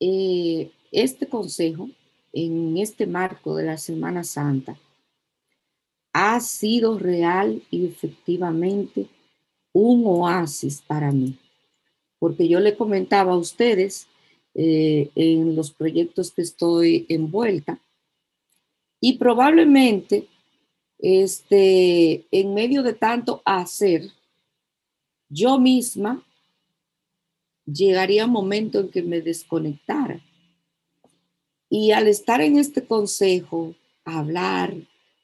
eh, este consejo en este marco de la Semana Santa ha sido real y efectivamente un oasis para mí, porque yo le comentaba a ustedes eh, en los proyectos que estoy envuelta y probablemente este, en medio de tanto hacer, yo misma llegaría un momento en que me desconectara. Y al estar en este consejo, hablar,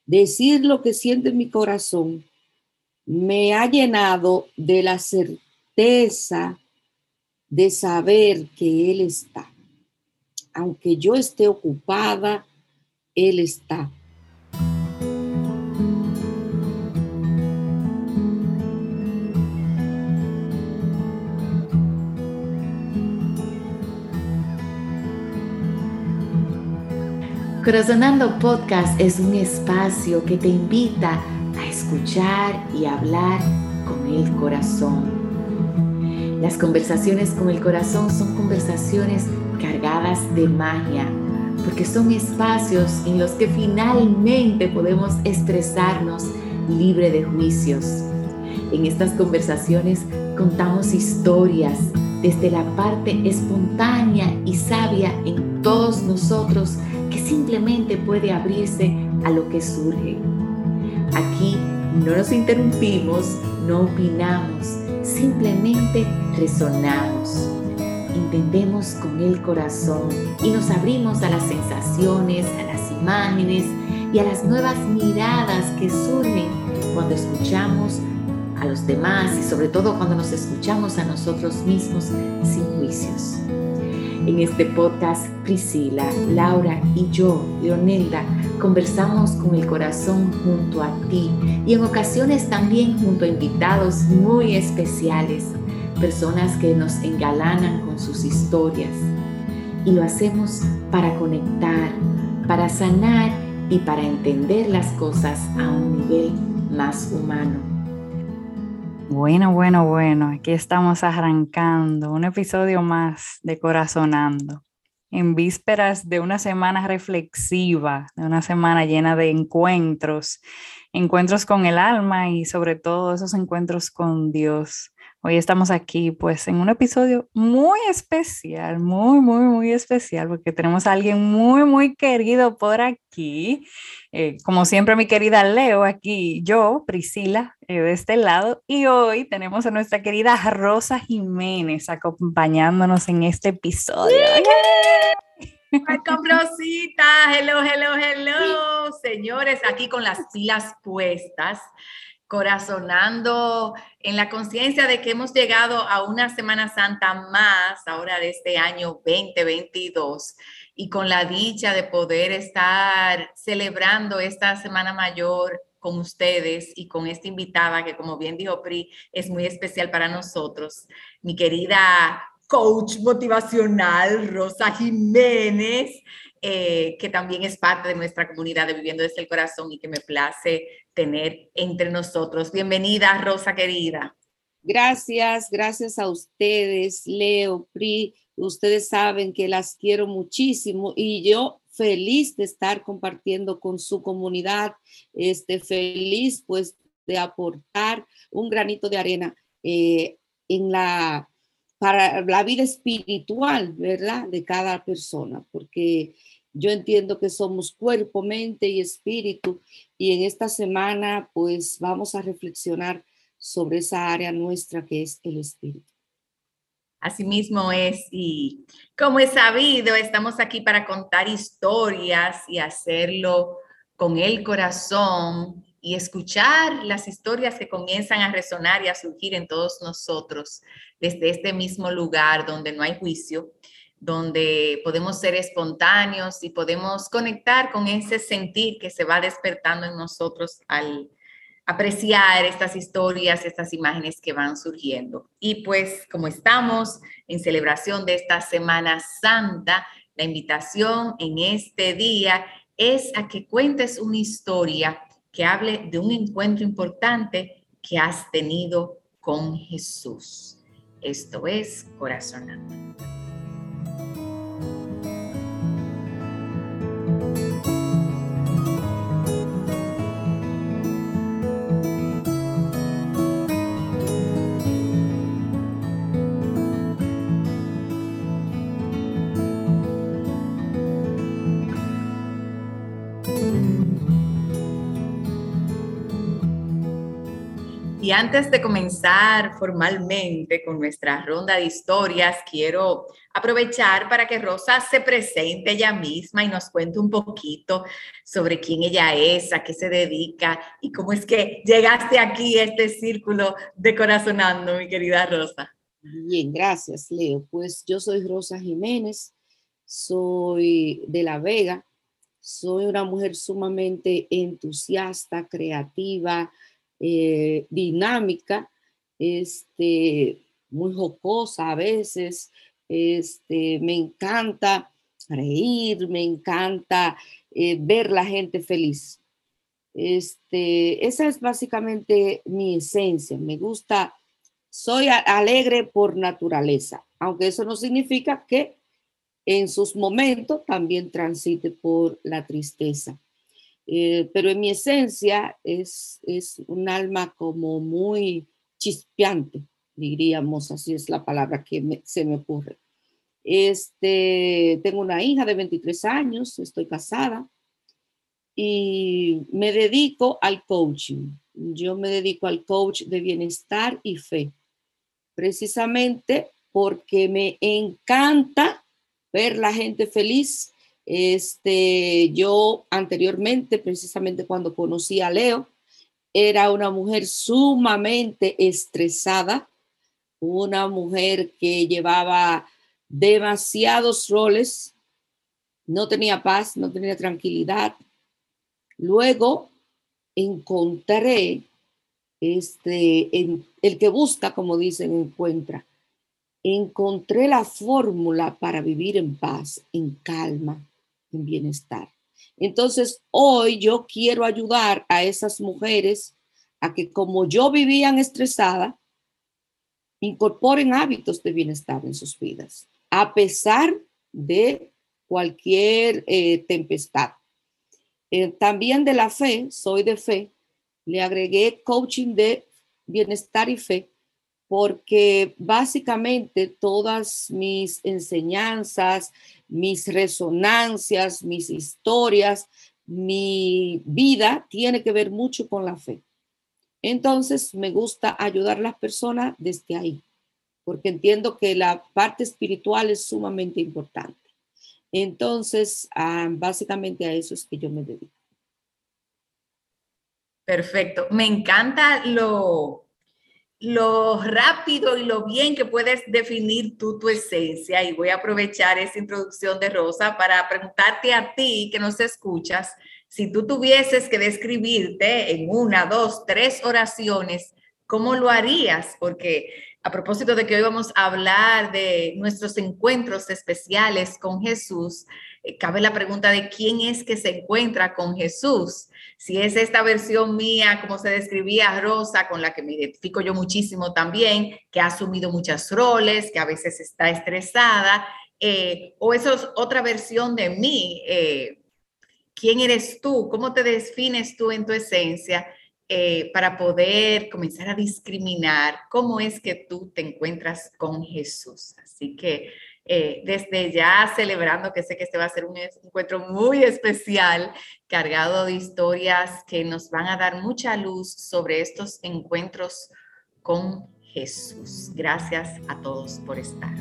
decir lo que siente mi corazón, me ha llenado de la certeza de saber que Él está. Aunque yo esté ocupada, Él está. Corazonando Podcast es un espacio que te invita a escuchar y hablar con el corazón. Las conversaciones con el corazón son conversaciones cargadas de magia, porque son espacios en los que finalmente podemos expresarnos libre de juicios. En estas conversaciones contamos historias desde la parte espontánea y sabia en todos nosotros simplemente puede abrirse a lo que surge. Aquí no nos interrumpimos, no opinamos, simplemente resonamos. Entendemos con el corazón y nos abrimos a las sensaciones, a las imágenes y a las nuevas miradas que surgen cuando escuchamos a los demás y sobre todo cuando nos escuchamos a nosotros mismos sin juicios. En este podcast, Priscila, Laura y yo, Leonelda, conversamos con el corazón junto a ti y en ocasiones también junto a invitados muy especiales, personas que nos engalanan con sus historias. Y lo hacemos para conectar, para sanar y para entender las cosas a un nivel más humano. Bueno, bueno, bueno, aquí estamos arrancando un episodio más de Corazonando, en vísperas de una semana reflexiva, de una semana llena de encuentros, encuentros con el alma y sobre todo esos encuentros con Dios. Hoy estamos aquí pues en un episodio muy especial, muy, muy, muy especial, porque tenemos a alguien muy, muy querido por aquí. Eh, como siempre, mi querida Leo, aquí yo, Priscila, eh, de este lado. Y hoy tenemos a nuestra querida Rosa Jiménez acompañándonos en este episodio. Welcome, Rosita. Hello, hello, hello. Señores, aquí con las pilas puestas corazonando en la conciencia de que hemos llegado a una Semana Santa más ahora de este año 2022 y con la dicha de poder estar celebrando esta Semana Mayor con ustedes y con esta invitada que como bien dijo Pri es muy especial para nosotros, mi querida coach motivacional Rosa Jiménez. Eh, que también es parte de nuestra comunidad de Viviendo desde el Corazón y que me place tener entre nosotros. Bienvenida, Rosa querida. Gracias, gracias a ustedes, Leo, Pri. Ustedes saben que las quiero muchísimo y yo feliz de estar compartiendo con su comunidad, este, feliz pues de aportar un granito de arena eh, en la para la vida espiritual, ¿verdad? De cada persona, porque yo entiendo que somos cuerpo, mente y espíritu y en esta semana pues vamos a reflexionar sobre esa área nuestra que es el espíritu. Asimismo es, y como es sabido, estamos aquí para contar historias y hacerlo con el corazón y escuchar las historias que comienzan a resonar y a surgir en todos nosotros desde este mismo lugar donde no hay juicio, donde podemos ser espontáneos y podemos conectar con ese sentir que se va despertando en nosotros al apreciar estas historias, estas imágenes que van surgiendo. Y pues como estamos en celebración de esta Semana Santa, la invitación en este día es a que cuentes una historia que hable de un encuentro importante que has tenido con Jesús. Esto es Corazonando. Y antes de comenzar formalmente con nuestra ronda de historias, quiero aprovechar para que Rosa se presente ella misma y nos cuente un poquito sobre quién ella es, a qué se dedica y cómo es que llegaste aquí a este círculo de corazonando, mi querida Rosa. Bien, gracias, Leo. Pues yo soy Rosa Jiménez, soy de La Vega, soy una mujer sumamente entusiasta, creativa, eh, dinámica, este, muy jocosa a veces, este, me encanta reír, me encanta eh, ver la gente feliz. Este, esa es básicamente mi esencia. Me gusta, soy alegre por naturaleza, aunque eso no significa que en sus momentos también transite por la tristeza. Eh, pero en mi esencia es, es un alma como muy chispeante, diríamos, así es la palabra que se me ocurre. Este, tengo una hija de 23 años, estoy casada y me dedico al coaching. Yo me dedico al coach de bienestar y fe, precisamente porque me encanta ver la gente feliz este, yo anteriormente, precisamente cuando conocí a Leo, era una mujer sumamente estresada, una mujer que llevaba demasiados roles, no tenía paz, no tenía tranquilidad. Luego encontré, este, en, el que busca, como dicen, encuentra. Encontré la fórmula para vivir en paz, en calma, en bienestar. Entonces, hoy yo quiero ayudar a esas mujeres a que como yo vivían estresada, incorporen hábitos de bienestar en sus vidas, a pesar de cualquier eh, tempestad. Eh, también de la fe, soy de fe, le agregué coaching de bienestar y fe, porque básicamente todas mis enseñanzas, mis resonancias, mis historias, mi vida tiene que ver mucho con la fe. Entonces me gusta ayudar a las personas desde ahí, porque entiendo que la parte espiritual es sumamente importante. Entonces, ah, básicamente a eso es que yo me dedico. Perfecto. Me encanta lo, lo rápido y lo bien que puedes definir tú tu esencia. Y voy a aprovechar esa introducción de Rosa para preguntarte a ti que nos escuchas, si tú tuvieses que describirte en una, dos, tres oraciones, ¿cómo lo harías? Porque a propósito de que hoy vamos a hablar de nuestros encuentros especiales con Jesús, eh, cabe la pregunta de quién es que se encuentra con Jesús. Si es esta versión mía, como se describía Rosa, con la que me identifico yo muchísimo también, que ha asumido muchos roles, que a veces está estresada, eh, o eso es otra versión de mí. Eh, ¿Quién eres tú? ¿Cómo te defines tú en tu esencia? para poder comenzar a discriminar cómo es que tú te encuentras con Jesús. Así que eh, desde ya celebrando que sé que este va a ser un encuentro muy especial, cargado de historias que nos van a dar mucha luz sobre estos encuentros con Jesús. Gracias a todos por estar.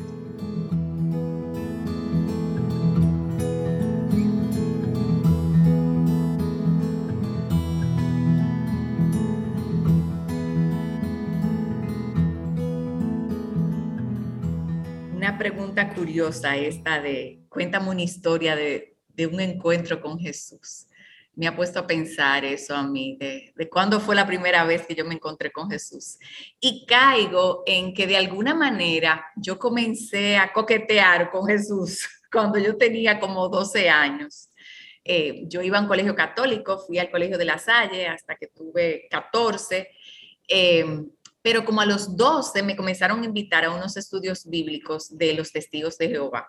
Pregunta curiosa esta de, cuéntame una historia de, de un encuentro con Jesús. Me ha puesto a pensar eso a mí, de, de cuándo fue la primera vez que yo me encontré con Jesús. Y caigo en que de alguna manera yo comencé a coquetear con Jesús cuando yo tenía como 12 años. Eh, yo iba a un colegio católico, fui al colegio de la Salle hasta que tuve 14. Eh, pero como a los 12 me comenzaron a invitar a unos estudios bíblicos de los testigos de Jehová.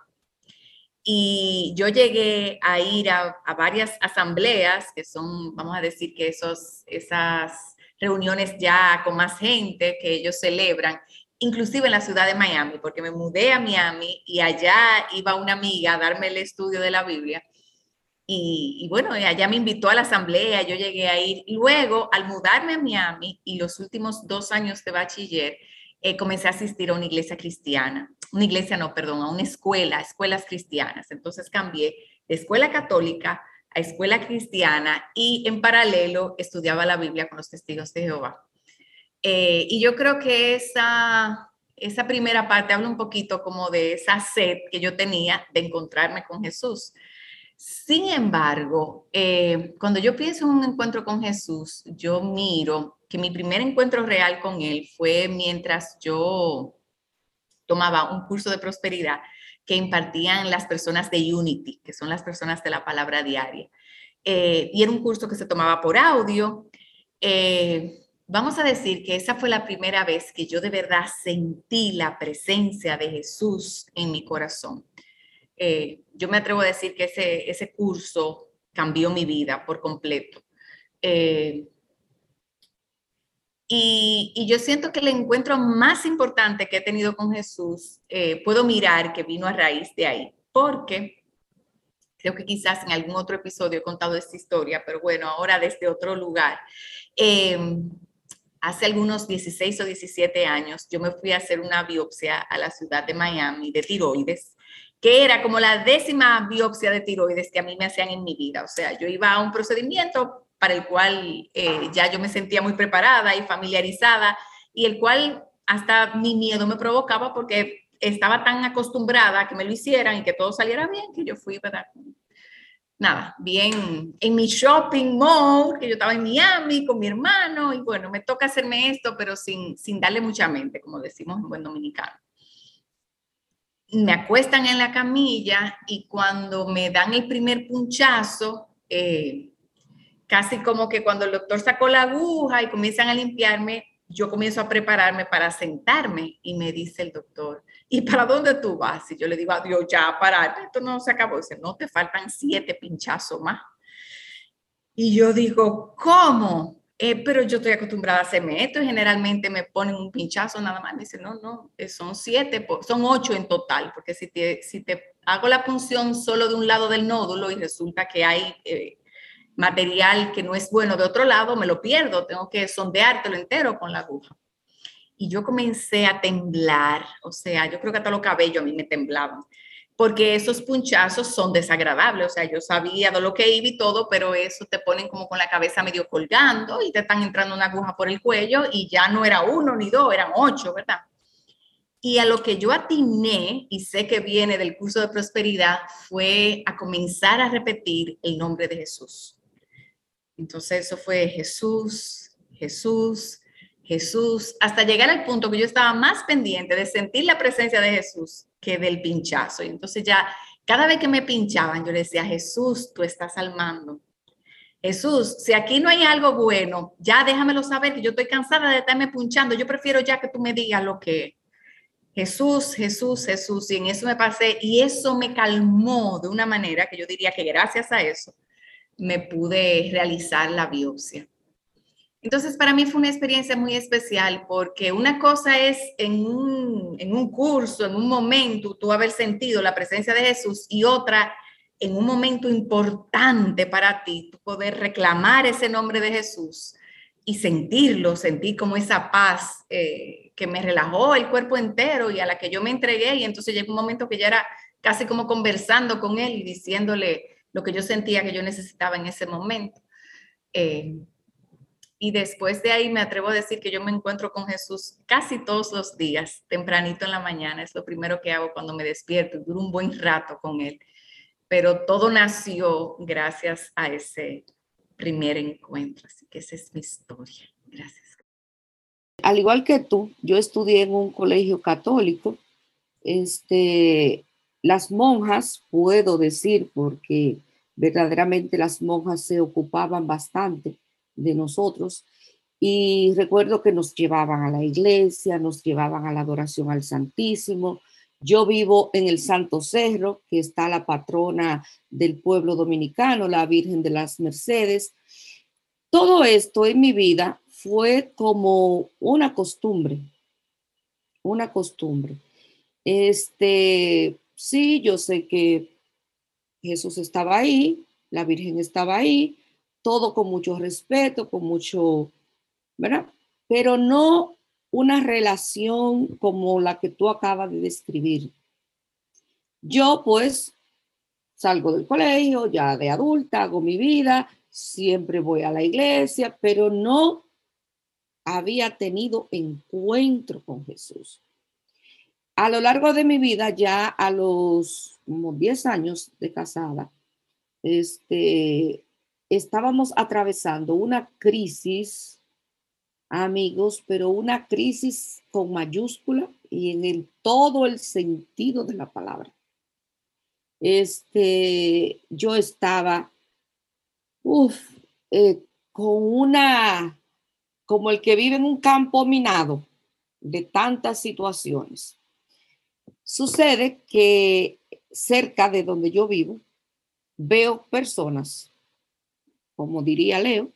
Y yo llegué a ir a, varias asambleas, que son, vamos a decir que esos, esas reuniones ya con más gente que ellos celebran, inclusive en la ciudad de Miami, porque me mudé a Miami y allá iba una amiga a darme el estudio de la Biblia. Y, bueno, allá me invitó a la asamblea, yo llegué a ir. Luego, al mudarme a Miami y los últimos dos años de bachiller, eh, comencé a asistir a una iglesia cristiana, una iglesia no, perdón, a una escuela, escuelas cristianas. Entonces cambié de escuela católica a escuela cristiana y en paralelo estudiaba la Biblia con los testigos de Jehová. Eh, y yo creo que esa, esa primera parte habla un poquito como de esa sed que yo tenía de encontrarme con Jesús. Sin embargo, eh, cuando yo pienso en un encuentro con Jesús, yo miro que mi primer encuentro real con Él fue mientras yo tomaba un curso de prosperidad que impartían las personas de Unity, que son las personas de la palabra diaria. Eh, y era un curso que se tomaba por audio. Eh, vamos a decir que esa fue la primera vez que yo de verdad sentí la presencia de Jesús en mi corazón. Eh, yo me atrevo a decir que ese, ese curso cambió mi vida por completo. Eh, y, yo siento que el encuentro más importante que he tenido con Jesús, eh, puedo mirar que vino a raíz de ahí, porque creo que quizás en algún otro episodio he contado esta historia, pero bueno, ahora desde otro lugar. hace algunos 16 o 17 años, yo me fui a hacer una biopsia a la ciudad de Miami de tiroides que era como la décima biopsia de tiroides que a mí me hacían en mi vida. O sea, yo iba a un procedimiento para el cual eh, ya yo me sentía muy preparada y familiarizada y el cual hasta mi miedo me provocaba porque estaba tan acostumbrada a que me lo hicieran y que todo saliera bien que yo fui, ¿verdad? Nada, bien en mi shopping mall, que yo estaba en Miami con mi hermano y bueno, me toca hacerme esto, pero sin, sin darle mucha mente, como decimos en buen dominicano me acuestan en la camilla y cuando me dan el primer punchazo, eh, casi como que cuando el doctor sacó la aguja y comienzan a limpiarme, yo comienzo a prepararme para sentarme y me dice el doctor, ¿y para dónde tú vas? Y yo le digo, adiós, ya, parar, esto no se acabó. Dice, no, te faltan siete pinchazos más. Y yo digo, ¿cómo? Eh, pero yo estoy acostumbrada a hacerme esto y generalmente me ponen un pinchazo nada más. Me dicen, no, no, eh, son siete, son ocho en total, porque si te, si te hago la punción solo de un lado del nódulo y resulta que hay eh, material que no es bueno de otro lado, me lo pierdo, tengo que sondeártelo entero con la aguja. Y yo comencé a temblar, o sea, yo creo que hasta los cabellos a mí me temblaban porque esos punchazos son desagradables, o sea, yo sabía de lo que iba y todo, pero eso te ponen como con la cabeza medio colgando y te están entrando una aguja por el cuello y ya no era uno ni dos, eran ocho, ¿verdad? Y a lo que yo atiné, y sé que viene del curso de prosperidad, fue a comenzar a repetir el nombre de Jesús. Entonces eso fue Jesús, Jesús, Jesús, hasta llegar al punto que yo estaba más pendiente de sentir la presencia de Jesús que del pinchazo. Y entonces ya, cada vez que me pinchaban, yo le decía, Jesús, tú estás al mando. Jesús, si aquí no hay algo bueno, ya déjamelo saber que yo estoy cansada de estarme punchando. Yo prefiero ya que tú me digas lo que Jesús, Jesús, Jesús. Y en eso me pasé y eso me calmó de una manera que yo diría que gracias a eso me pude realizar la biopsia. Entonces, para mí fue una experiencia muy especial porque una cosa es en un, en un curso, en un momento, tú haber sentido la presencia de Jesús y otra en un momento importante para ti, tú poder reclamar ese nombre de Jesús y sentirlo, sentir como esa paz eh, que me relajó el cuerpo entero y a la que yo me entregué. Y entonces llegó un momento que ya era casi como conversando con él y diciéndole lo que yo sentía que yo necesitaba en ese momento. Eh, y después de ahí me atrevo a decir que yo me encuentro con Jesús casi todos los días, tempranito en la mañana. Es lo primero que hago cuando me despierto. Duro un buen rato con Él. Pero todo nació gracias a ese primer encuentro. Así que esa es mi historia. Gracias. Al igual que tú, yo estudié en un colegio católico. Este, las monjas, puedo decir, porque verdaderamente las monjas se ocupaban bastante de nosotros. Y recuerdo que nos llevaban a la iglesia, nos llevaban a la adoración al Santísimo. Yo vivo en el Santo Cerro, que está la patrona del pueblo dominicano, la Virgen de las Mercedes. Todo esto en mi vida fue como una costumbre, una costumbre. Este, sí, yo sé que Jesús estaba ahí, la Virgen estaba ahí, todo con mucho respeto, con mucho, ¿verdad? Pero no una relación como la que tú acabas de describir. Yo pues salgo del colegio, ya de adulta, hago mi vida, siempre voy a la iglesia, pero no había tenido encuentro con Jesús. A lo largo de mi vida, ya a los como 10 años de casada, este, estábamos atravesando una crisis amigos, pero una crisis con mayúscula y en el, todo el sentido de la palabra. Este, yo estaba, eh, con una, como el que vive en un campo minado de tantas situaciones. Sucede que cerca de donde yo vivo, veo personas, como diría Leo,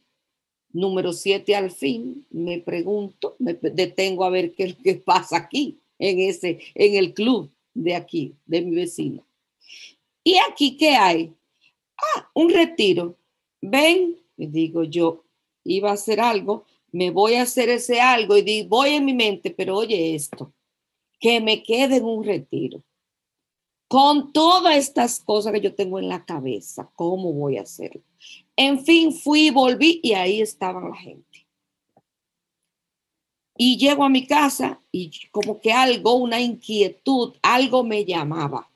número siete al fin, me pregunto, me detengo a ver qué, pasa aquí, en, ese, en el club de aquí, de mi vecino. ¿Y aquí qué hay? Ah, un retiro. Ven, y digo yo, iba a hacer algo, me voy a hacer ese algo y digo, voy en mi mente, pero oye esto, que me quede en un retiro. Con todas estas cosas que yo tengo en la cabeza, ¿cómo voy a hacerlo? En fin, fui, volví y ahí estaban la gente. Y llego a mi casa y como que algo, una inquietud, algo me llamaba.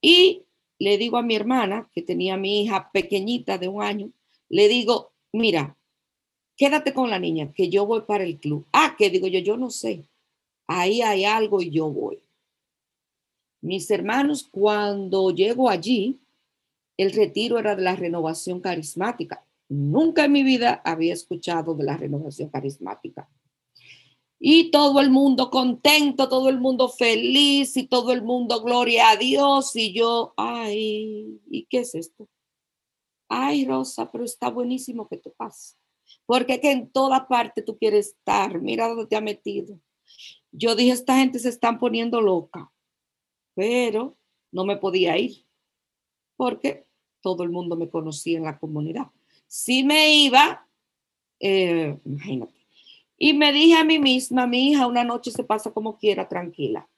Y le digo a mi hermana, que tenía mi hija pequeñita de un año, le digo, mira, quédate con la niña, que yo voy para el club. Ah, que digo yo, yo no sé. Ahí hay algo y yo voy. Mis hermanos, cuando llego allí, el retiro era de la renovación carismática. Nunca en mi vida había escuchado de la renovación carismática. Y todo el mundo contento, todo el mundo feliz y todo el mundo gloria a Dios. Y yo, ay, ¿y qué es esto? Ay, Rosa, pero está buenísimo que te pase. Porque que en toda parte tú quieres estar. Mira dónde te ha metido. Yo dije, esta gente se están poniendo loca. Pero no me podía ir. Porque todo el mundo me conocía en la comunidad. Si me iba, eh, imagínate. Y me dije a mí misma, mi hija una noche se pasa como quiera, tranquila.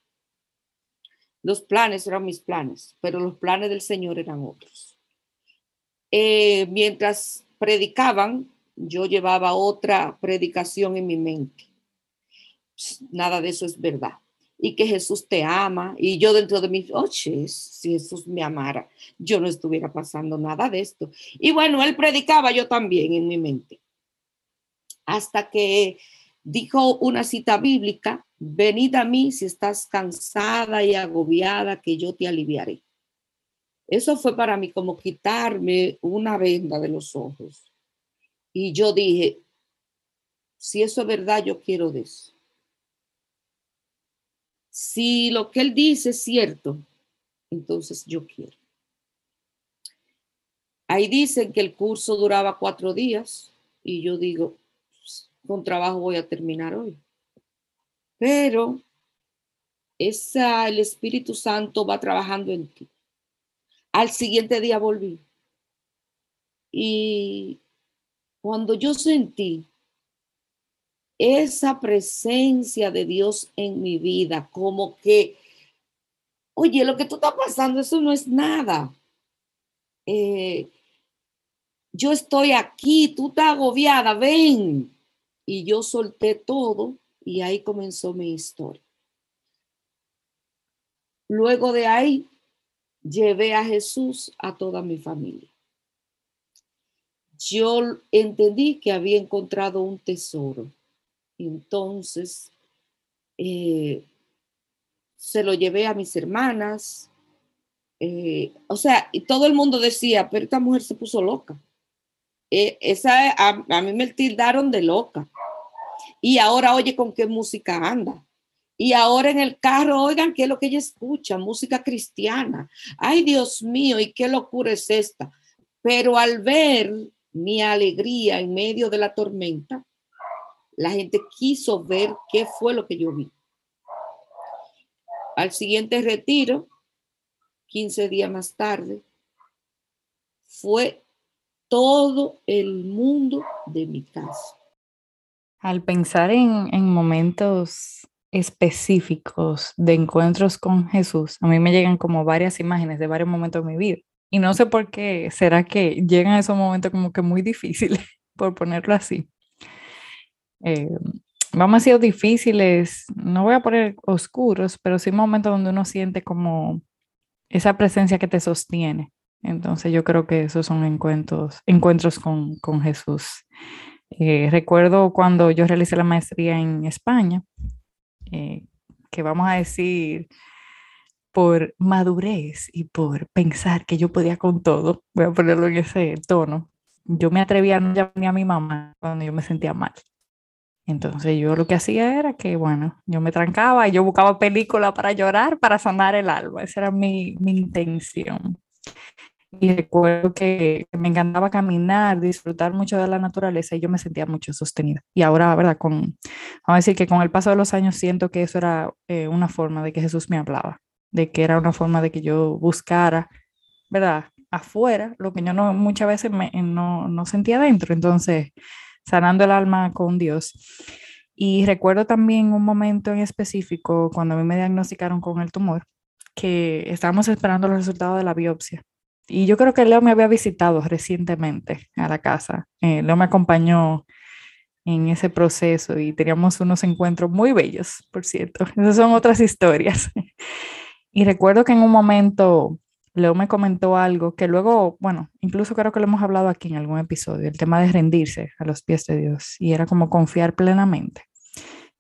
Los planes eran mis planes, pero los planes del Señor eran otros. Eh, mientras predicaban, yo llevaba otra predicación en mi mente. Nada de eso es verdad y que Jesús te ama. Y yo dentro de mí, oh, si Jesús me amara, yo no estuviera pasando nada de esto. Y bueno, él predicaba yo también en mi mente. Hasta que dijo una cita bíblica, venid a mí si estás cansada y agobiada, que yo te aliviaré. Eso fue para mí como quitarme una venda de los ojos. Y yo dije, si eso es verdad, yo quiero de eso. Si lo que él dice es cierto, entonces yo quiero. Ahí dicen que el curso duraba cuatro días y yo digo, pues, con trabajo voy a terminar hoy. Pero esa, el Espíritu Santo va trabajando en ti. Al siguiente día volví. Y cuando yo sentí esa presencia de Dios en mi vida, como que, oye, lo que tú estás pasando, eso no es nada. Eh, yo estoy aquí, tú estás agobiada, ven. Y yo solté todo y ahí comenzó mi historia. Luego de ahí, llevé a Jesús a toda mi familia. Yo entendí que había encontrado un tesoro entonces, eh, se lo llevé a mis hermanas. Eh, o sea, y todo el mundo decía, pero esta mujer se puso loca. Eh, esa, a, a, mí me tildaron de loca. Y ahora oye con qué música anda. Y ahora en el carro, oigan, ¿qué es lo que ella escucha? Música cristiana. Ay, Dios mío, ¿y qué locura es esta? Pero al ver mi alegría en medio de la tormenta, la gente quiso ver qué fue lo que yo vi. Al siguiente retiro, 15 días más tarde, fue todo el mundo de mi casa. Al pensar en, en momentos específicos de encuentros con Jesús, a mí me llegan como varias imágenes de varios momentos de mi vida. Y no sé por qué, será que llegan esos momentos como que muy difíciles, por ponerlo así. Eh, vamos a ser difíciles, no voy a poner oscuros, pero sí momentos donde uno siente como esa presencia que te sostiene. Entonces yo creo que esos son encuentros, encuentros con, con Jesús. Eh, recuerdo cuando yo realicé la maestría en España, eh, que vamos a decir, por madurez y por pensar que yo podía con todo, voy a ponerlo en ese tono, yo me atrevía a llamar a mi mamá cuando yo me sentía mal. Entonces yo lo que hacía era que, bueno, yo me trancaba y yo buscaba película para llorar, para sanar el alma. Esa era mi, mi intención. Y recuerdo que me encantaba caminar, disfrutar mucho de la naturaleza y yo me sentía mucho sostenida. Y ahora, ¿verdad? Con, vamos a decir que con el paso de los años siento que eso era eh, una forma de que Jesús me hablaba, de que era una forma de que yo buscara, ¿verdad? Afuera, lo que yo no, muchas veces me, no, no sentía dentro. Entonces, sanando el alma con Dios. Y recuerdo también un momento en específico cuando a mí me diagnosticaron con el tumor, que estábamos esperando los resultados de la biopsia. Y yo creo que Leo me había visitado recientemente a la casa. Eh, Leo me acompañó en ese proceso y teníamos unos encuentros muy bellos, por cierto. Esas son otras historias. y recuerdo que en un momento Leo me comentó algo que luego, bueno, incluso creo que lo hemos hablado aquí en algún episodio, el tema de rendirse a los pies de Dios y era como confiar plenamente.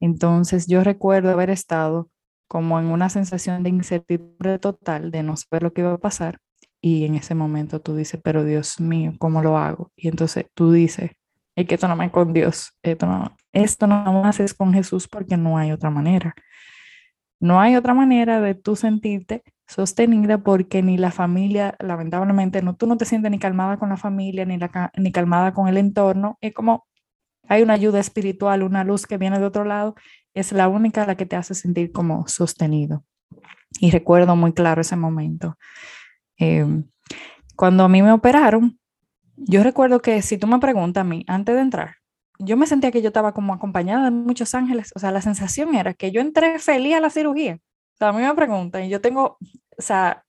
Entonces yo recuerdo haber estado como en una sensación de incertidumbre total, de no saber lo que iba a pasar y en ese momento tú dices, pero Dios mío, ¿cómo lo hago? Y entonces tú dices, es que esto no me es con Dios, esto no, esto no más es con Jesús porque no hay otra manera. No hay otra manera de tú sentirte sostenida porque ni la familia, lamentablemente, no, tú no te sientes ni calmada con la familia, ni, ni calmada con el entorno. Es como hay una ayuda espiritual, una luz que viene de otro lado, es la única la que te hace sentir como sostenido. Y recuerdo muy claro ese momento. Em, cuando a mí me operaron, yo recuerdo que si tú me preguntas a mí, antes de entrar, yo me sentía que yo estaba como acompañada de muchos ángeles. O sea, la sensación era que yo entré feliz a la cirugía a mí me preguntan, y yo tengo, o sea,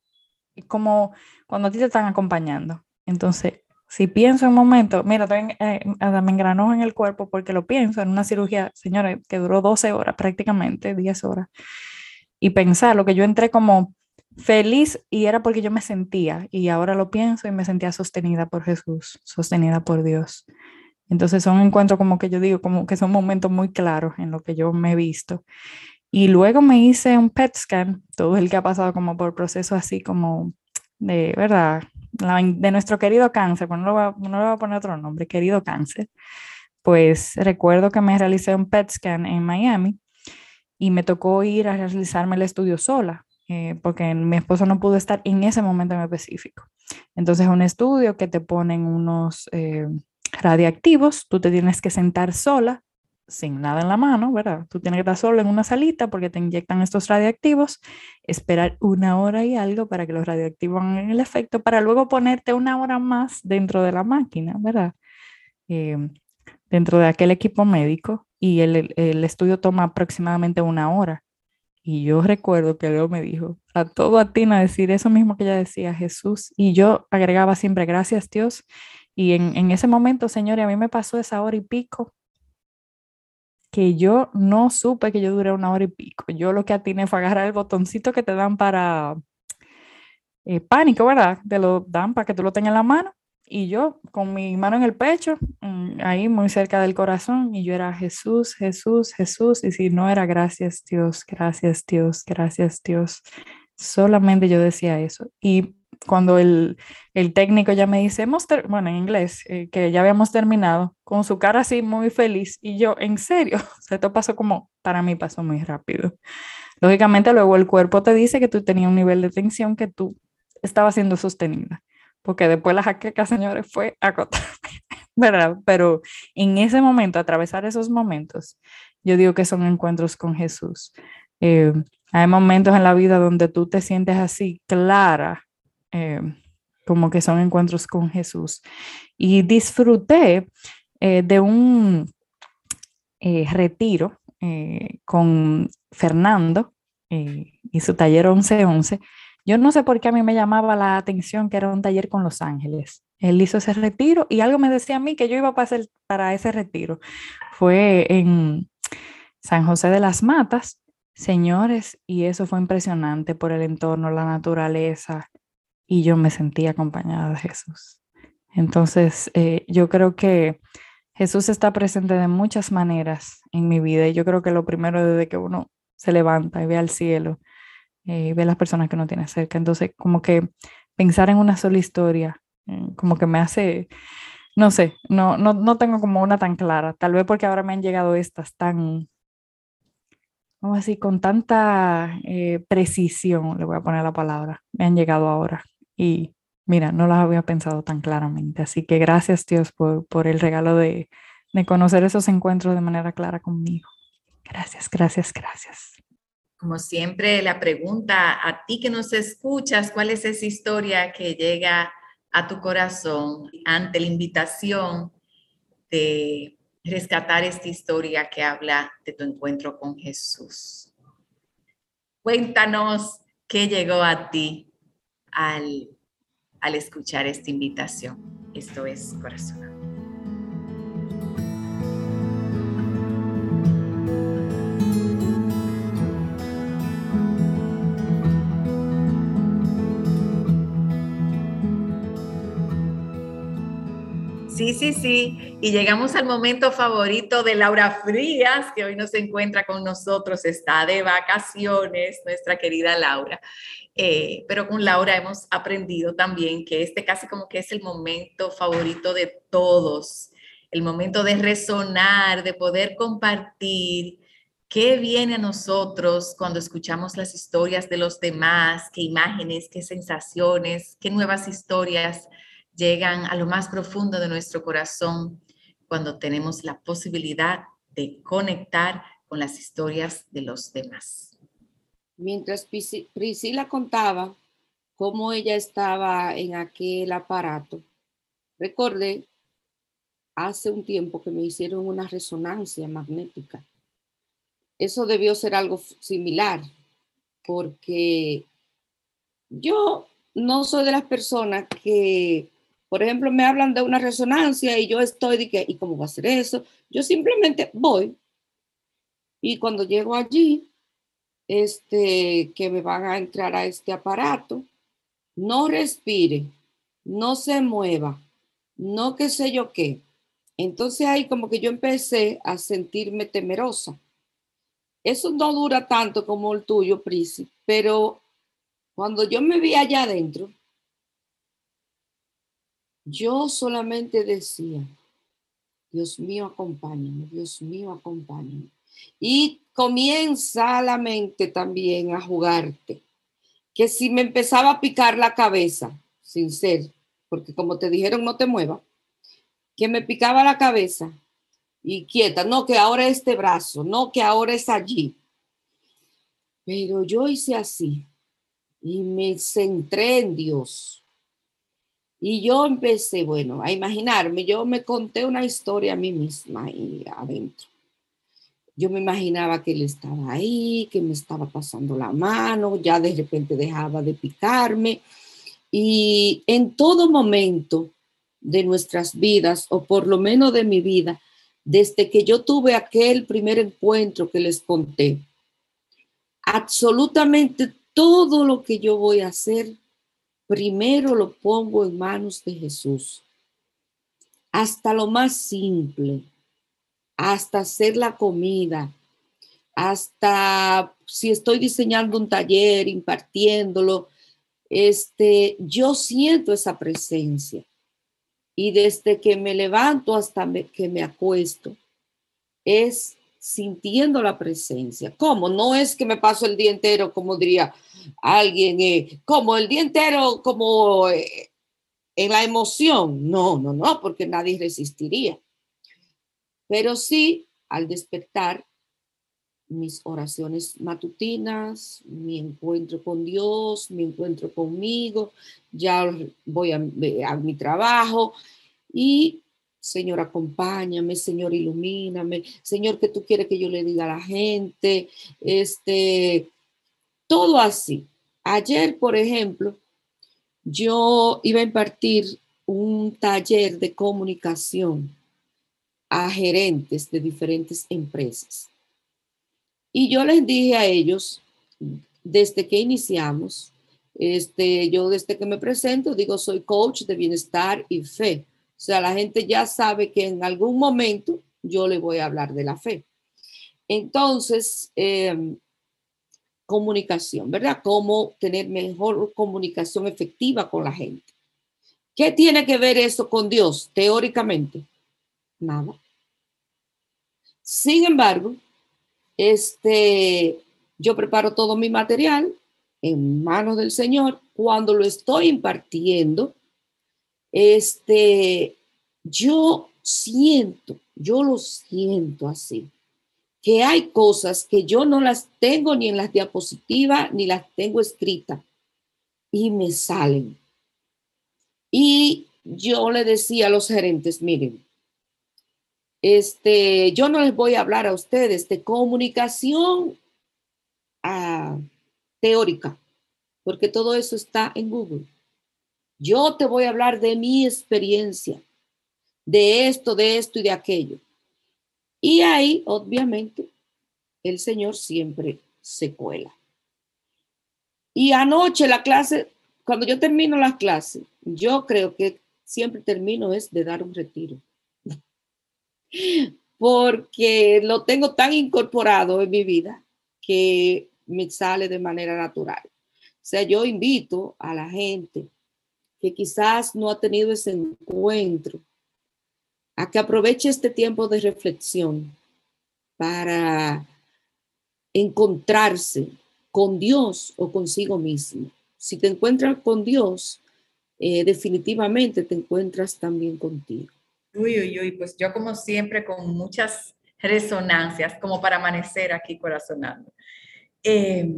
como cuando a ti te están acompañando. Entonces, si pienso en un momento, mira, tengo, eh, me engranó en el cuerpo porque lo pienso en una cirugía, señores, que duró 12 horas prácticamente, 10 horas. Y pensar lo que yo entré como feliz y era porque yo me sentía, y ahora lo pienso y me sentía sostenida por Jesús, sostenida por Dios. Entonces son encuentros como que yo digo, como que son momentos muy claros en lo que yo me he visto. Y luego me hice un PET scan, todo el que ha pasado como por proceso así como de, ¿verdad? de nuestro querido cáncer, pues no, lo voy no le voy a poner otro nombre, querido cáncer. Pues recuerdo que me realicé un PET scan en Miami y me tocó ir a realizarme el estudio sola, eh, porque mi esposo no pudo estar en ese momento en específico. Entonces, un estudio que te ponen unos eh, radiactivos, tú te tienes que sentar sola sin nada en la mano, ¿verdad? Tú tienes que estar solo en una salita porque te inyectan estos radiactivos, esperar una hora y algo para que los radiactivos hagan el efecto, para luego ponerte una hora más dentro de la máquina, ¿verdad? Em, dentro de aquel equipo médico y el, estudio toma aproximadamente una hora. Y yo recuerdo que luego me dijo, a todo a a decir eso mismo que ella decía, Jesús. Y yo agregaba siempre, gracias Dios. Y en, en ese momento, señores, a mí me pasó esa hora y pico que yo no supe que yo duré una hora y pico. Yo lo que atiné fue agarrar el botoncito que te dan para eh, pánico, ¿verdad? Te lo dan para que tú lo tengas en la mano. Y yo con mi mano en el pecho, mm, ahí muy cerca del corazón, y yo era Jesús, Jesús, Jesús. Y si no era gracias Dios, gracias Dios, gracias Dios. Solamente yo decía eso. Y cuando el, el, técnico ya me dice, bueno, en inglés, eh, que ya habíamos terminado, con su cara así muy feliz, y yo, en serio, o sea, esto pasó como, para mí pasó muy rápido. Lógicamente luego el cuerpo te dice que tú tenías un nivel de tensión que tú estabas siendo sostenida, porque después la jaqueca, señores, fue acotarme, ¿verdad? Pero en ese momento, atravesar esos momentos, yo digo que son encuentros con Jesús. Eh, hay momentos en la vida donde tú te sientes así clara, eh, como que son encuentros con Jesús. Y disfruté eh, de un eh, retiro eh, con Fernando y su taller 1111. Yo no sé por qué a mí me llamaba la atención que era un taller con Los Ángeles. Él hizo ese retiro y algo me decía a mí que yo iba a pasar para ese retiro. Fue en San José de las Matas, señores, y eso fue impresionante por el entorno, la naturaleza, y yo me sentí acompañada de Jesús. Entonces, eh, yo creo que Jesús está presente de muchas maneras en mi vida y yo creo que lo primero desde que uno se levanta y ve al cielo eh, y ve las personas que uno tiene cerca. Entonces, como que pensar en una sola historia, eh, como que me hace, no sé, no, no, no tengo como una tan clara. Tal vez porque ahora me han llegado estas tan, como así, con tanta eh, precisión, le voy a poner la palabra, me han llegado ahora. Y mira, no las había pensado tan claramente. Así que gracias Dios por, por el regalo de, de conocer esos encuentros de manera clara conmigo. Gracias, gracias, gracias. Como siempre, la pregunta a ti que nos escuchas, ¿cuál es esa historia que llega a tu corazón ante la invitación de rescatar esta historia que habla de tu encuentro con Jesús? Cuéntanos qué llegó a ti al al escuchar esta invitación. Esto es Corazón. Sí, sí, sí. Y llegamos al momento favorito de Laura Frías, que hoy no se encuentra con nosotros, está de vacaciones, nuestra querida Laura. Eh, pero con Laura hemos aprendido también que este casi como que es el momento favorito de todos, el momento de resonar, de poder compartir qué viene a nosotros cuando escuchamos las historias de los demás, qué imágenes, qué sensaciones, qué nuevas historias llegan a lo más profundo de nuestro corazón cuando tenemos la posibilidad de conectar con las historias de los demás mientras Priscila contaba cómo ella estaba en aquel aparato, recordé hace un tiempo que me hicieron una resonancia magnética. Eso debió ser algo similar, porque yo no soy de las personas que, por ejemplo, me hablan de una resonancia y yo estoy de que, ¿y cómo va a ser eso? Yo simplemente voy y cuando llego allí, este, que me van a entrar a este aparato, no respire, no se mueva, no qué sé yo qué. Entonces ahí como que yo empecé a sentirme temerosa. Eso no dura tanto como el tuyo, Prisi, pero cuando yo me vi allá adentro, yo solamente decía, Dios mío, acompáñame, Dios mío, acompáñame. Y comienza la mente también a jugarte. Que si me empezaba a picar la cabeza, sin ser, porque como te dijeron, no te muevas, que me picaba la cabeza y quieta, no, que ahora este brazo, no, que ahora es allí. Pero yo hice así y me centré en Dios. Y yo empecé, bueno, a imaginarme, yo me conté una historia a mí misma ahí adentro. Yo me imaginaba que él estaba ahí, que me estaba pasando la mano, ya de repente dejaba de picarme. Y en todo momento de nuestras vidas, o por lo menos de mi vida, desde que yo tuve aquel primer encuentro que les conté, absolutamente todo lo que yo voy a hacer, primero lo pongo en manos de Jesús. Hasta lo más simple, hasta hacer la comida, hasta si estoy diseñando un taller, impartiéndolo, este, yo siento esa presencia. Y desde que me levanto hasta que me acuesto, es sintiendo la presencia. ¿Cómo? No es que me paso el día entero, como diría alguien, eh, como el día entero, como eh, en la emoción. No, no, no, porque nadie resistiría. Pero sí, al despertar, mis oraciones matutinas, mi encuentro con Dios, mi encuentro conmigo, ya voy a, a mi trabajo y Señor, acompáñame, Señor, ilumíname, Señor, que tú quieres que yo le diga a la gente, este, todo así. Ayer, por ejemplo, yo iba a impartir un taller de comunicación a gerentes de diferentes empresas. Y yo les dije a ellos, desde que iniciamos, este, yo desde que me presento, digo, soy coach de bienestar y fe. O sea, la gente ya sabe que en algún momento yo le voy a hablar de la fe. Entonces, em, comunicación, ¿verdad? Cómo tener mejor comunicación efectiva con la gente. ¿Qué tiene que ver eso con Dios teóricamente? Nada. Sin embargo, este, yo preparo todo mi material en manos del Señor. Cuando lo estoy impartiendo, este, yo siento, yo lo siento así que hay cosas que yo no las tengo ni en las diapositivas ni las tengo escritas y me salen. Y yo le decía a los gerentes, miren, este, yo no les voy a hablar a ustedes de comunicación ah, teórica, porque todo eso está en Google. Yo te voy a hablar de mi experiencia, de esto, de esto y de aquello. Y ahí, obviamente, el Señor siempre se cuela. Y anoche la clase, cuando yo termino las clases, yo creo que siempre termino es de dar un retiro. Porque lo tengo tan incorporado en mi vida que me sale de manera natural. O sea, yo invito a la gente que quizás no ha tenido ese encuentro a que aproveche este tiempo de reflexión para encontrarse con Dios o consigo mismo. Si te encuentras con Dios, eh, definitivamente te encuentras también contigo. Uy, uy, uy, pues yo como siempre con muchas resonancias, como para amanecer aquí corazonando. Eh,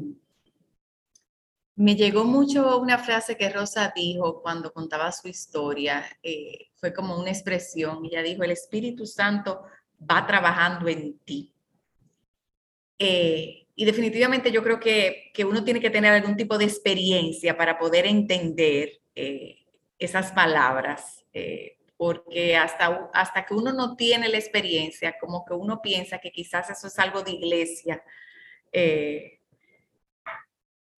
me llegó mucho una frase que Rosa dijo cuando contaba su historia, eh, fue como una expresión, ella dijo, el Espíritu Santo va trabajando en ti. Eh, y definitivamente yo creo que, uno tiene que tener algún tipo de experiencia para poder entender eh, esas palabras, porque hasta, hasta que uno no tiene la experiencia, como que uno piensa que quizás eso es algo de iglesia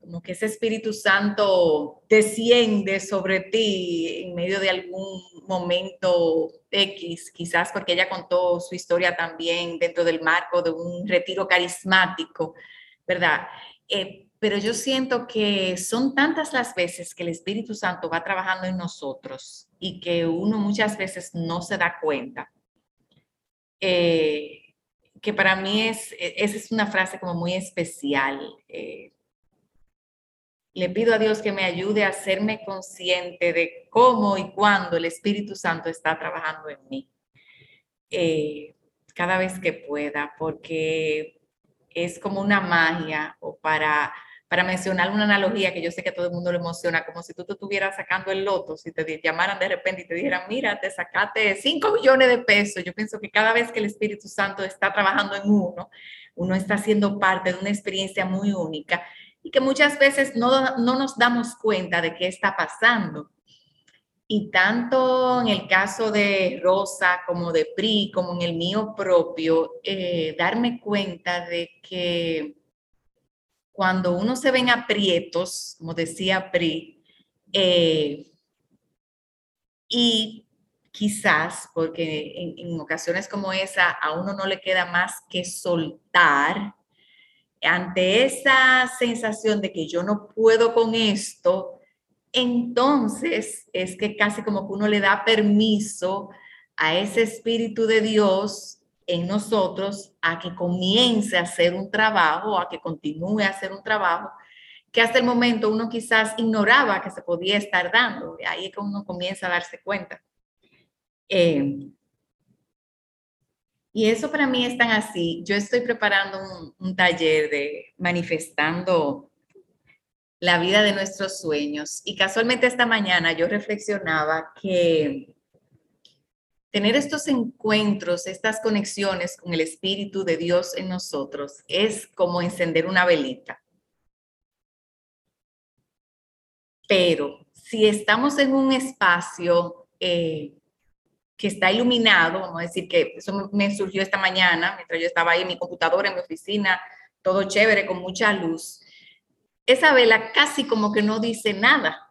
como que ese Espíritu Santo desciende sobre ti en medio de algún momento X, quizás porque ella contó su historia también dentro del marco de un retiro carismático, ¿verdad? Eh, pero yo siento que son tantas las veces que el Espíritu Santo va trabajando en nosotros y que uno muchas veces no se da cuenta. Eh, que para mí es, e, esa es una frase como muy especial. Eh, le pido a Dios que me ayude a hacerme consciente de cómo y cuándo el Espíritu Santo está trabajando en mí. Eh, cada vez que pueda, porque es como una magia o para, para mencionar una analogía que yo sé que a todo el mundo le emociona, como si tú te estuvieras sacando el loto, si te llamaran de repente y te dijeran, mira, te sacaste 5 millones de pesos. Yo pienso que cada vez que el Espíritu Santo está trabajando en uno, uno está siendo parte de una experiencia muy única y que muchas veces no, nos damos cuenta de qué está pasando. Y tanto en el caso de Rosa como de Pri, como en el mío propio, eh, darme cuenta de que cuando uno se ven aprietos, como decía Pri, eh, y quizás, porque en, ocasiones como esa a uno no le queda más que soltar ante esa sensación de que yo no puedo con esto, entonces es que casi como que uno le da permiso a ese Espíritu de Dios en nosotros a que comience a hacer un trabajo, a que continúe a hacer un trabajo que hasta el momento uno quizás ignoraba que se podía estar dando. Ahí es que uno comienza a darse cuenta. Eh, Y eso para mí es tan así. Yo estoy preparando un, taller de manifestando la vida de nuestros sueños. Y casualmente esta mañana yo reflexionaba que tener estos encuentros, estas conexiones con el Espíritu de Dios en nosotros es como encender una velita. Pero si estamos en un espacio eh, que está iluminado, vamos a decir que eso me surgió esta mañana, mientras yo estaba ahí en mi computadora, en mi oficina, todo chévere, con mucha luz. Esa vela casi como que no dice nada.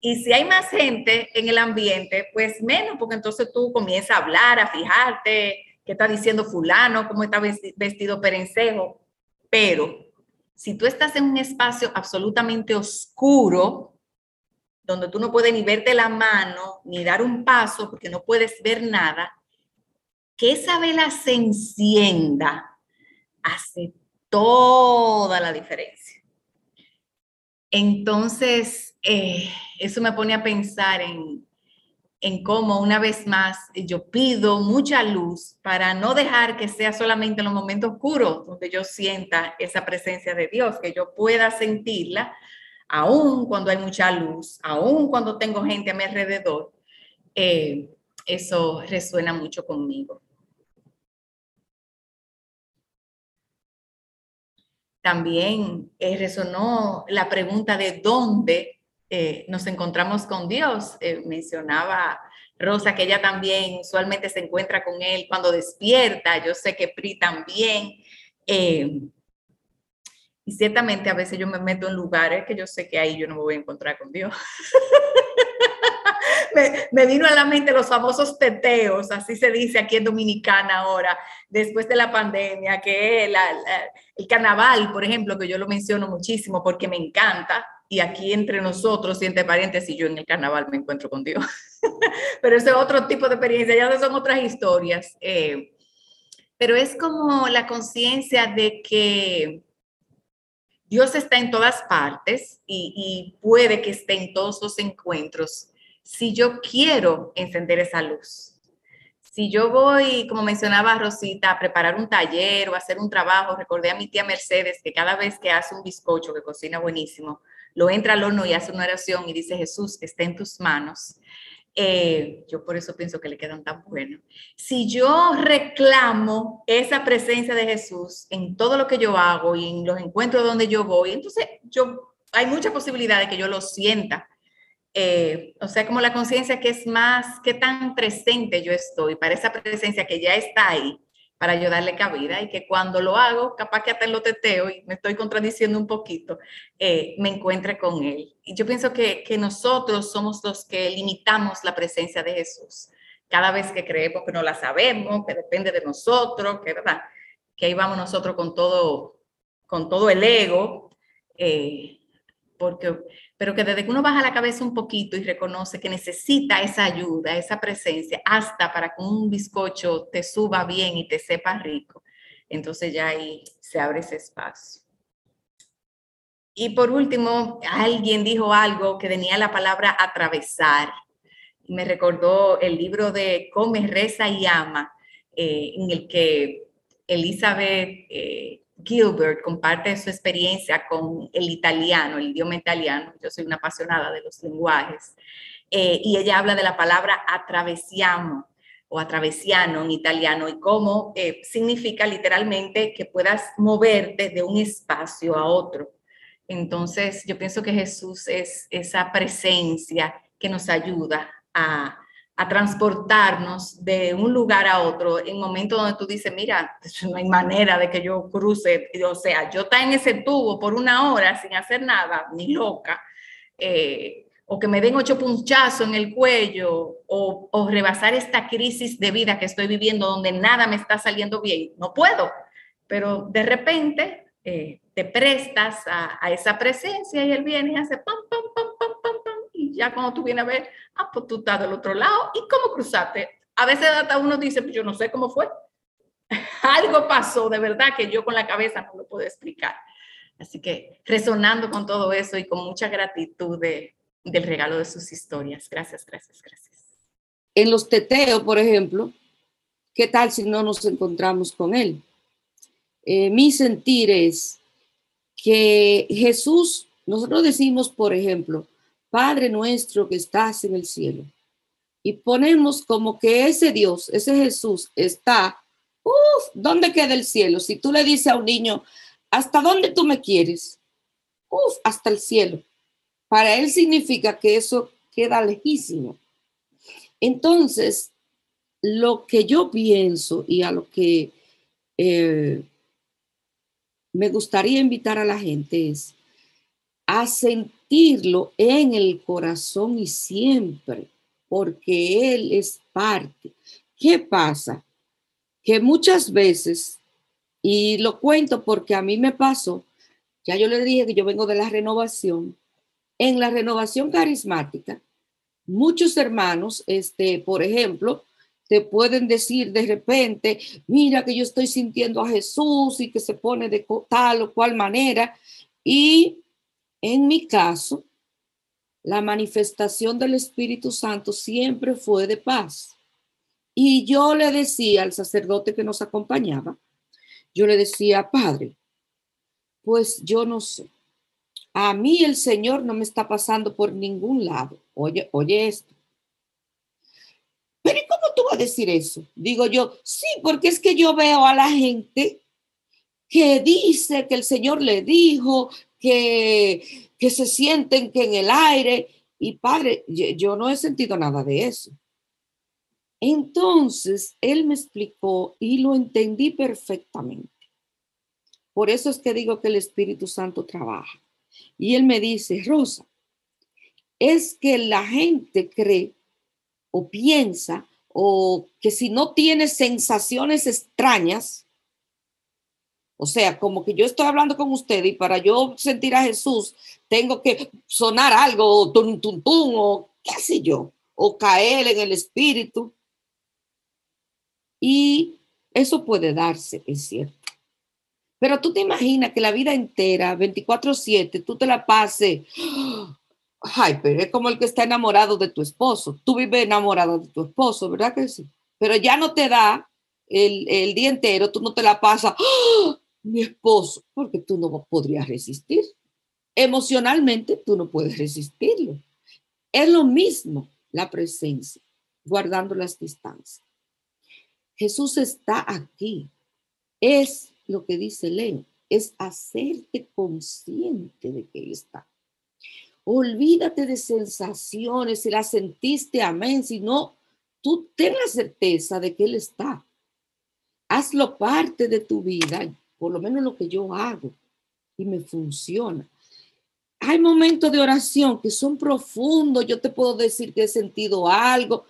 Y si hay más gente en el ambiente, pues menos, porque entonces tú comienzas a hablar, a fijarte qué está diciendo fulano, cómo está vestido perencejo. Pero si tú estás en un espacio absolutamente oscuro, donde tú no puedes ni verte la mano, ni dar un paso, porque no puedes ver nada, que esa vela se encienda hace toda la diferencia. Entonces, eh, eso me pone a pensar en, en cómo una vez más yo pido mucha luz para no dejar que sea solamente en los momentos oscuros donde yo sienta esa presencia de Dios, que yo pueda sentirla, aún cuando hay mucha luz, aún cuando tengo gente a mi alrededor, eh, eso resuena mucho conmigo. También eh, resonó la pregunta de dónde eh, nos encontramos con Dios. mencionaba Rosa que ella también usualmente se encuentra con Él cuando despierta. Yo sé que Pri también. Y ciertamente a veces yo me meto en lugares que yo sé que ahí yo no me voy a encontrar con Dios. me, vino a la mente los famosos teteos, así se dice aquí en Dominicana ahora, después de la pandemia, que la, el carnaval, por ejemplo, que yo lo menciono muchísimo porque me encanta, y aquí entre nosotros, y entre paréntesis, yo en el carnaval me encuentro con Dios. pero ese es otro tipo de experiencia, ya son otras historias. Eh, pero es como la conciencia de que Dios está en todas partes y, puede que esté en todos los encuentros si yo quiero encender esa luz. Si yo voy, como mencionaba Rosita, a preparar un taller o hacer un trabajo, recordé a mi tía Mercedes que cada vez que hace un bizcocho que cocina buenísimo, lo entra al horno y hace una oración y dice, Jesús, está en tus manos. Eh, yo por eso pienso que le quedan tan buenos. Si yo reclamo esa presencia de Jesús en todo lo que yo hago y en los encuentros donde yo voy, entonces yo hay mucha posibilidad de que yo lo sienta. Eh, o sea, como la conciencia que es más, qué tan presente yo estoy para esa presencia que ya está ahí para yo darle cabida y que cuando lo hago, capaz que hasta lo teteo y me estoy contradiciendo un poquito, eh, me encuentre con él. Y yo pienso que, que nosotros somos los que limitamos la presencia de Jesús. Cada vez que creemos que no la sabemos, que depende de nosotros, que, ¿verdad? que ahí vamos nosotros con todo, con todo el ego, eh, porque pero que desde que uno baja la cabeza un poquito y reconoce que necesita esa ayuda, esa presencia, hasta para que un bizcocho te suba bien y te sepa rico, entonces ya ahí se abre ese espacio. Y por último, alguien dijo algo que tenía la palabra atravesar. Me recordó el libro de Come, Reza y Ama, eh, en el que Elizabeth eh, Gilbert comparte su experiencia con el italiano, el idioma italiano. Yo soy una apasionada de los lenguajes. Eh, y ella habla de la palabra atravesiamo o atravesiano en italiano y cómo eh, significa literalmente que puedas moverte de un espacio a otro. Entonces, yo pienso que Jesús es esa presencia que nos ayuda a a transportarnos de un lugar a otro en momentos donde tú dices, mira, no hay manera de que yo cruce, o sea, yo está en ese tubo por una hora sin hacer nada, ni loca, eh, o que me den ocho punchazos en el cuello, o, o, rebasar esta crisis de vida que estoy viviendo donde nada me está saliendo bien, no puedo, pero de repente eh, te prestas a, esa presencia y él viene y hace pam, pam, pam, pam, ya cuando tú vienes a ver, ah, pues tú estás del otro lado, ¿y cómo cruzaste? A veces hasta uno dice, pues yo no sé cómo fue. Algo pasó de verdad que yo con la cabeza no lo puedo explicar. Así que resonando con todo eso y con mucha gratitud de, del regalo de sus historias. Gracias, gracias, gracias. En los teteos, por ejemplo, ¿Qué tal si no nos encontramos con Él? Eh, mi sentir es que Jesús, nosotros decimos, por ejemplo, Padre nuestro que estás en el cielo, y ponemos como que ese Dios, ese Jesús está, uff, ¿dónde queda el cielo? Si tú le dices a un niño, ¿hasta dónde tú me quieres? Uf, hasta el cielo. Para él significa que eso queda lejísimo. Entonces, lo que yo pienso y a lo que eh, me gustaría invitar a la gente es a sentirlo en el corazón y siempre, porque Él es parte. ¿Qué pasa? Que muchas veces, y lo cuento porque a mí me pasó, ya yo le dije que yo vengo de la renovación, en la renovación carismática, muchos hermanos, este, por ejemplo, te pueden decir de repente, mira que yo estoy sintiendo a Jesús y que se pone de tal o cual manera. Y en mi caso, la manifestación del Espíritu Santo siempre fue de paz. Y yo le decía al sacerdote que nos acompañaba, yo le decía, Padre, pues yo no sé. A mí el Señor no me está pasando por ningún lado. Oye, oye esto. Pero ¿y cómo tú vas a decir eso? Digo yo, sí, porque es que yo veo a la gente que dice que el Señor le dijo que, que se sienten que en el aire. Y padre, yo no he sentido nada de eso. Entonces, él me explicó y lo entendí perfectamente. Por eso es que digo que el Espíritu Santo trabaja. Y él me dice, Rosa, es que la gente cree o piensa o que si no tiene sensaciones extrañas, o sea, como que yo estoy hablando con usted y para yo sentir a Jesús tengo que sonar algo, o tum, tum, tum, o qué sé yo, o caer en el espíritu. Y eso puede darse, es cierto. Pero tú te imaginas que la vida entera, 24/7, tú te la pases Ay, pero es como el que está enamorado de tu esposo. Tú vives enamorado de tu esposo, ¿verdad que sí? Pero ya no te da el, el día entero, tú no te la pasas, ¡Ah! Mi esposo, porque tú no podrías resistir. Emocionalmente tú no puedes resistirlo. Es lo mismo la presencia, guardando las distancias. Jesús está aquí. Es lo que dice Leo, es hacerte consciente de que Él está. Olvídate de sensaciones, si las sentiste, amén, si no, tú ten la certeza de que Él está. Hazlo parte de tu vida, por lo menos lo que yo hago, y me funciona. Hay momentos de oración que son profundos, yo te puedo decir que he sentido algo,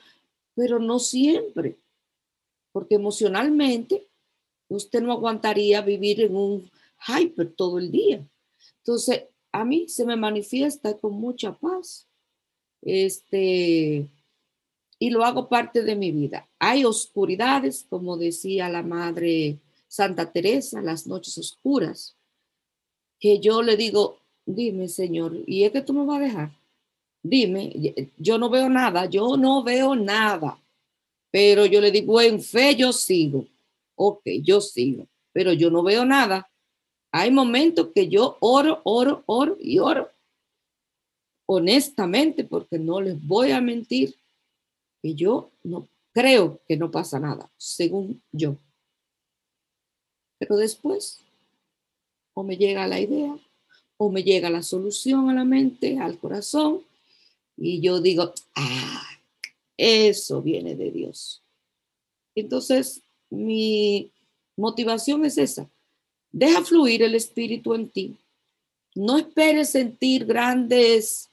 pero no siempre, porque emocionalmente usted no aguantaría vivir en un hyper todo el día. Entonces, a mí se me manifiesta con mucha paz. Este, y lo hago parte de mi vida. Hay oscuridades, como decía la madre Santa Teresa, las noches oscuras, que yo le digo, dime, Señor, ¿y es que tú me vas a dejar? Dime, yo no veo nada, yo no veo nada, pero yo le digo, en fe yo sigo. Ok, yo sigo, pero yo no veo nada. Hay momentos que yo oro, oro, oro y oro. Honestamente, porque no les voy a mentir, que yo no creo que no pasa nada, según yo. Pero después, o me llega la idea, o me llega la solución a la mente, al corazón, y yo digo, ah, eso viene de Dios. Entonces, mi motivación es esa, Deja fluir el espíritu en ti. No esperes sentir grandes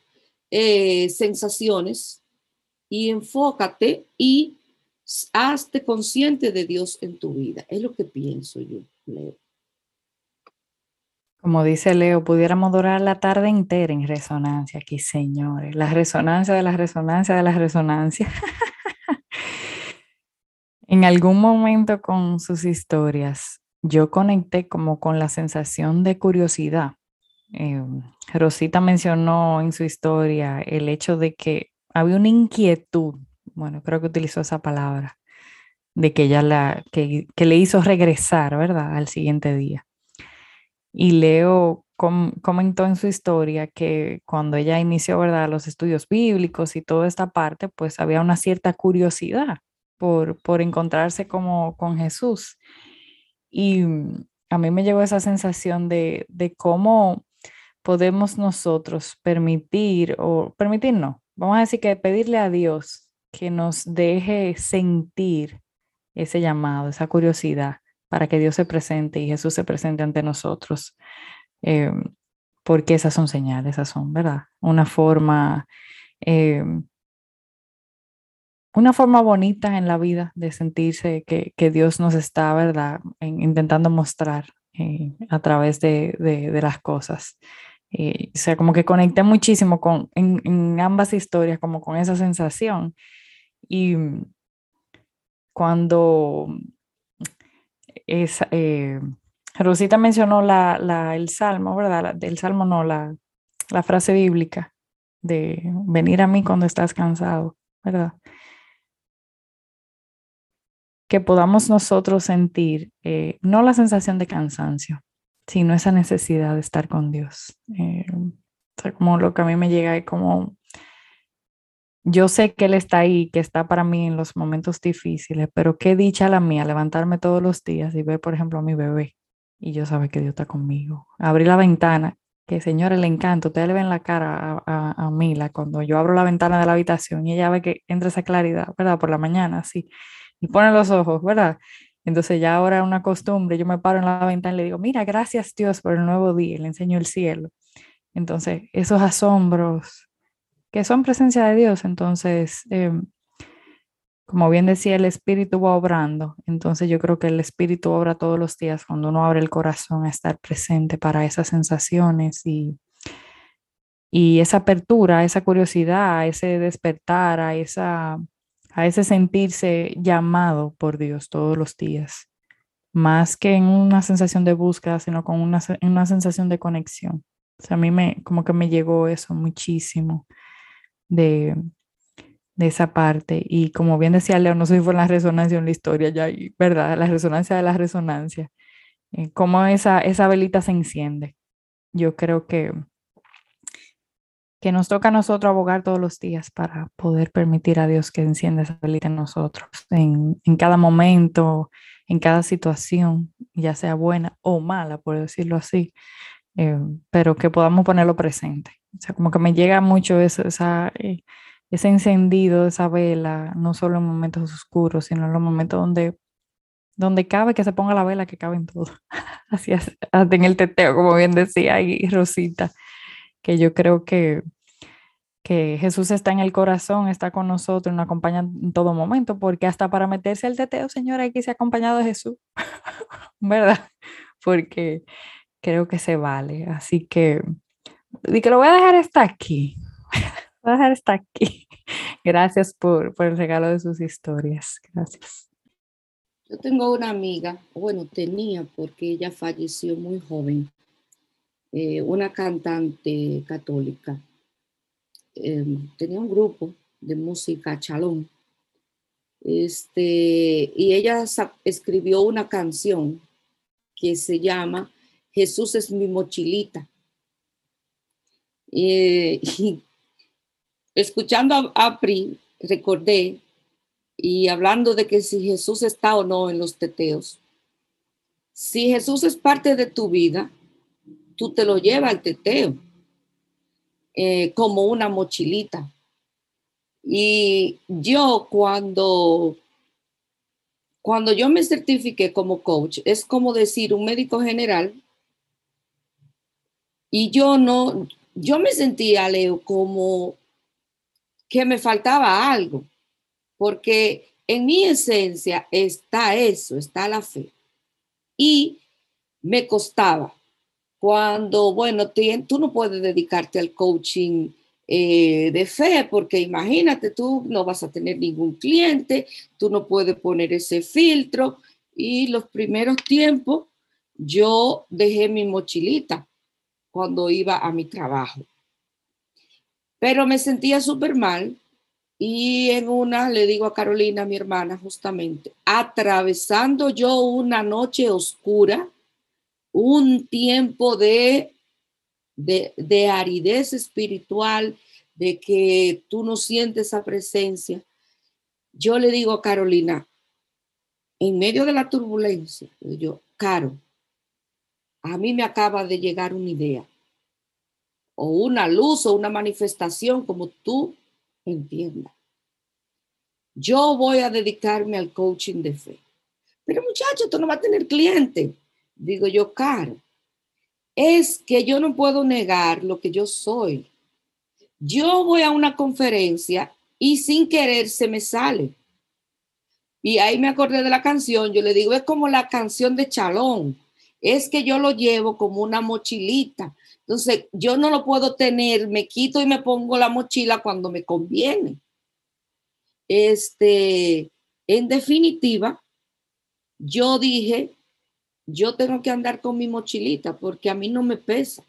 eh, sensaciones y enfócate y hazte consciente de Dios en tu vida. Es lo que pienso yo, Leo. Como dice Leo, pudiéramos durar la tarde entera en resonancia aquí, señores. La resonancia de la resonancia de la resonancia. en algún momento con sus historias, yo conecté como con la sensación de curiosidad. Eh, Rosita mencionó en su historia el hecho de que había una inquietud, bueno, creo que utilizó esa palabra, de que ella la, que, le hizo regresar, ¿verdad? Al siguiente día. Y Leo comentó en su historia que cuando ella inició, ¿verdad? Los estudios bíblicos y toda esta parte, pues había una cierta curiosidad por, por encontrarse como con Jesús. Y a mí me llegó esa sensación de, de cómo podemos nosotros permitir, o permitir no, vamos a decir que pedirle a Dios que nos deje sentir ese llamado, esa curiosidad, para que Dios se presente y Jesús se presente ante nosotros. Em, porque esas son señales, esas son, ¿verdad? Una forma, em, una forma bonita en la vida de sentirse que, Dios nos está, ¿verdad? intentando mostrar eh, a través de, las cosas. Eh, o sea, como que conecté muchísimo con, en, ambas historias, como con esa sensación. Y cuando es, eh, Rosita mencionó el salmo, ¿verdad? del salmo no, la, la frase bíblica de venir a mí cuando estás cansado, ¿verdad? Que podamos nosotros sentir eh, no la sensación de cansancio, sino esa necesidad de estar con Dios. Eh, o sea, como lo que a mí me llega es como yo sé que Él está ahí, que está para mí en los momentos difíciles, pero qué dicha la mía levantarme todos los días y ver, por ejemplo, a mi bebé y yo sabe que Dios está conmigo. Abrir la ventana, que señores le encanta, ustedes le ven la cara a, a, Mila cuando yo abro la ventana de la habitación y ella ve que entra esa claridad, ¿verdad? Por la mañana, así, y pone los ojos, ¿verdad? Entonces ya ahora es una costumbre, yo me paro en la ventana y le digo, mira, gracias Dios por el nuevo día, le enseño el cielo. Entonces, esos asombros que son presencia de Dios, entonces, em, como bien decía, el Espíritu va obrando. Entonces yo creo que el Espíritu obra todos los días cuando uno abre el corazón a estar presente para esas sensaciones y, y esa apertura, esa curiosidad, ese despertar, a, esa, a ese sentirse llamado por Dios todos los días. Más que en una sensación de búsqueda, sino con una, una sensación de conexión. A mí me, como que me llegó eso muchísimo de, de esa parte. Y como bien decía Leo, no sé si fue la resonancia en la historia ya, ¿verdad? La resonancia de la resonancia. Eh, cómo esa, esa velita se enciende. Yo creo que, que nos toca a nosotros abogar todos los días para poder permitir a Dios que encienda esa velita en nosotros, en, en cada momento, en cada situación, ya sea buena o mala, por decirlo así, eh, pero que podamos ponerlo presente. O sea, como que me llega mucho esa, esa eh, ese encendido esa vela, no solo en momentos oscuros, sino en los momentos donde, donde cabe que se ponga la vela, que cabe en todo. Así es, hasta en el teteo, como bien decía ahí Rosita, que yo creo que, que Jesús está en el corazón, está con nosotros, nos acompaña en todo momento, porque hasta para meterse al teteo, señora, hay que ser acompañado de Jesús, ¿verdad? Porque creo que se vale. Así que, y que lo voy a dejar hasta aquí. Voy a dejar hasta aquí. Gracias por, por el regalo de sus historias. Gracias. Yo tengo una amiga, bueno, tenía porque ella falleció muy joven, eh, una cantante católica. Em, tenía un grupo de música chalón. Este, y ella escribió una canción que se llama Jesús es mi mochilita. Eh, escuchando a Apri, recordé y hablando de que si Jesús está o no en los teteos, si Jesús es parte de tu vida, tú te lo llevas al teteo eh, como una mochilita. Y yo cuando, cuando yo me certifiqué como coach, es como decir un médico general, y yo no, yo me sentía, Leo, como que me faltaba algo, porque en mi esencia está eso, está la fe. Y me costaba cuando, bueno, tú no puedes dedicarte al coaching eh, de fe, porque imagínate, tú no vas a tener ningún cliente, tú no puedes poner ese filtro. Y los primeros tiempos yo dejé mi mochilita cuando iba a mi trabajo. Pero me sentía súper mal Y en una le digo a Carolina, mi hermana, justamente, atravesando yo una noche oscura, un tiempo de, de, de aridez espiritual, de que tú no sientes esa presencia, yo le digo a Carolina, en medio de la turbulencia, yo, Caro, a mí me acaba de llegar una idea, o una luz, o una manifestación, como tú entiendas. Yo voy a dedicarme al coaching de fe. Pero muchacho, tú no vas a tener cliente. Digo yo, Caro, es que yo no puedo negar lo que yo soy. Yo voy a una conferencia y sin querer se me sale. Y ahí me acordé de la canción, yo le digo, es como la canción de Chalón, es que yo lo llevo como una mochilita. Entonces, yo no lo puedo tener, me quito y me pongo la mochila cuando me conviene. Este, en definitiva, yo dije, yo tengo que andar con mi mochilita porque a mí no me pesa.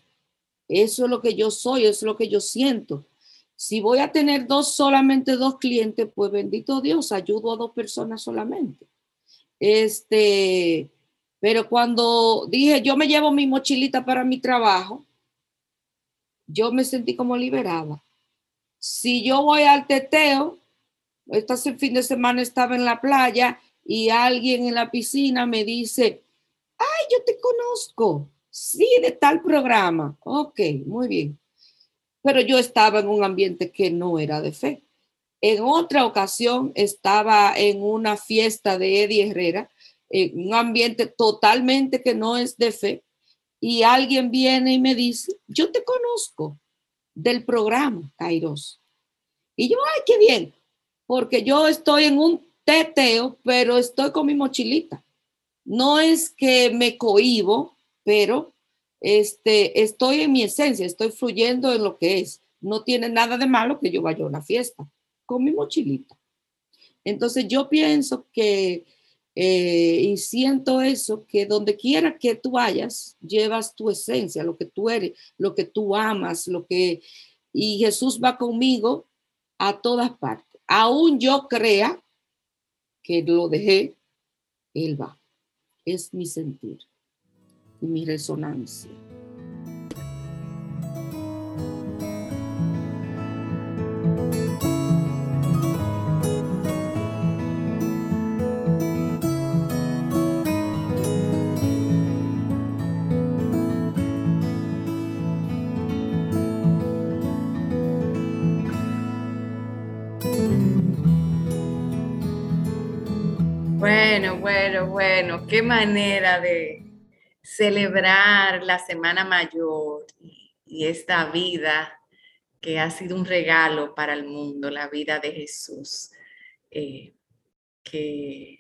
Eso es lo que yo soy, eso es lo que yo siento. Si voy a tener dos, solamente dos clientes, pues bendito Dios, ayudo a dos personas solamente. Este, pero cuando dije, yo me llevo mi mochilita para mi trabajo, yo me sentí como liberada. Si yo voy al teteo, este fin de semana estaba en la playa y alguien en la piscina me dice, ay, yo te conozco, sí, de tal programa. Ok, muy bien pero yo estaba en un ambiente que no era de fe. En otra ocasión estaba en una fiesta de Eddie Herrera, en un ambiente totalmente que no es de fe, y alguien viene y me dice, yo te conozco del programa, Kairos. Y yo, ay, qué bien, porque yo estoy en un teteo, pero estoy con mi mochilita. No es que me cohibo, pero este, estoy en mi esencia, estoy fluyendo en lo que es. No tiene nada de malo que yo vaya a una fiesta con mi mochilita. Entonces yo pienso que, eh, y siento eso, que donde quiera que tú vayas, llevas tu esencia, lo que tú eres, lo que tú amas, lo que... Y Jesús va conmigo a todas partes. Aún yo crea que lo dejé, Él va. Es mi sentir y mi resonancia. Bueno, bueno, qué manera de, celebrar la Semana Mayor y, esta vida que ha sido un regalo para el mundo, la vida de Jesús, eh, que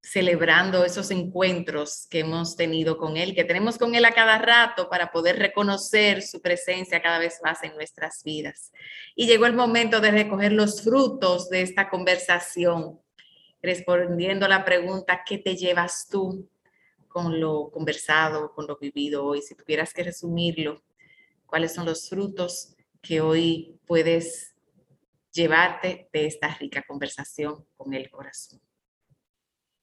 celebrando esos encuentros que hemos tenido con Él, que tenemos con Él a cada rato para poder reconocer su presencia cada vez más en nuestras vidas. Y llegó el momento de recoger los frutos de esta conversación, respondiendo la pregunta, ¿qué te llevas tú con lo conversado, con lo vivido hoy, si tuvieras que resumirlo, cuáles son los frutos que hoy puedes llevarte de esta rica conversación con el corazón.